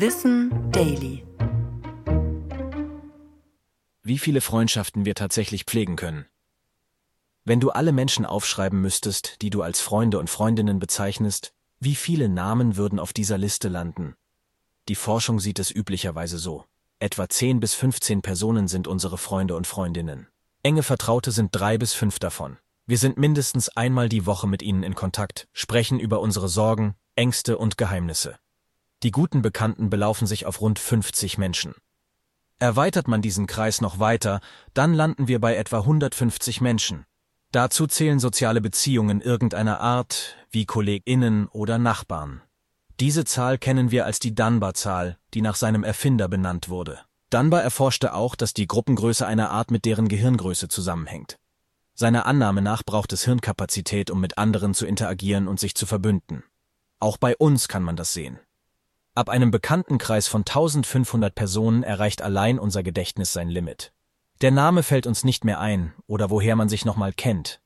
Wissen Daily. Wie viele Freundschaften wir tatsächlich pflegen können. Wenn du alle Menschen aufschreiben müsstest, die du als Freunde und Freundinnen bezeichnest, wie viele Namen würden auf dieser Liste landen? Die Forschung sieht es üblicherweise so. Etwa 10 bis 15 Personen sind unsere Freunde und Freundinnen. Enge Vertraute sind drei bis fünf davon. Wir sind mindestens einmal die Woche mit ihnen in Kontakt, sprechen über unsere Sorgen, Ängste und Geheimnisse. Die guten Bekannten belaufen sich auf rund 50 Menschen. Erweitert man diesen Kreis noch weiter, dann landen wir bei etwa 150 Menschen. Dazu zählen soziale Beziehungen irgendeiner Art, wie KollegInnen oder Nachbarn. Diese Zahl kennen wir als die Dunbar-Zahl, die nach seinem Erfinder benannt wurde. Dunbar erforschte auch, dass die Gruppengröße einer Art mit deren Gehirngröße zusammenhängt. Seiner Annahme nach braucht es Hirnkapazität, um mit anderen zu interagieren und sich zu verbünden. Auch bei uns kann man das sehen. Ab einem Bekanntenkreis von 1500 Personen erreicht allein unser Gedächtnis sein Limit. Der Name fällt uns nicht mehr ein oder woher man sich nochmal kennt.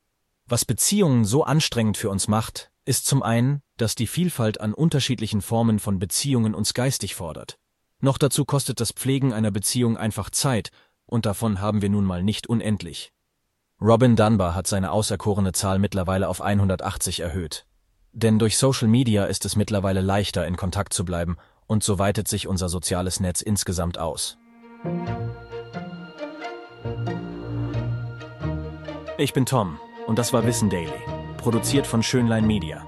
Was Beziehungen so anstrengend für uns macht, ist zum einen, dass die Vielfalt an unterschiedlichen Formen von Beziehungen uns geistig fordert. Noch dazu kostet das Pflegen einer Beziehung einfach Zeit, und davon haben wir nun mal nicht unendlich. Robin Dunbar hat seine auserkorene Zahl mittlerweile auf 180 erhöht. Denn durch Social Media ist es mittlerweile leichter, in Kontakt zu bleiben, und so weitet sich unser soziales Netz insgesamt aus. Ich bin Tom, und das war Wissen Daily, produziert von Schönlein Media.